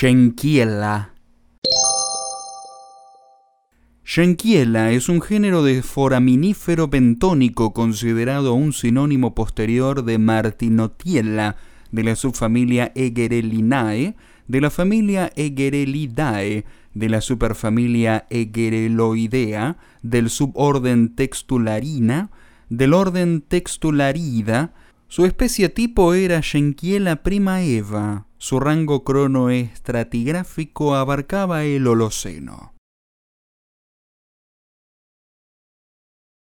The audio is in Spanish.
Schenkiella. Schenkiella es un género de foraminífero bentónico considerado un sinónimo posterior de Martinotiella, de la subfamilia Egerellinae, de la familia Egerellidae, de la superfamilia Egereloidea, del suborden Textularina, del orden Textularida. Su especie tipo era Schenkiella prima Eva. Su rango cronoestratigráfico abarcaba el Holoceno.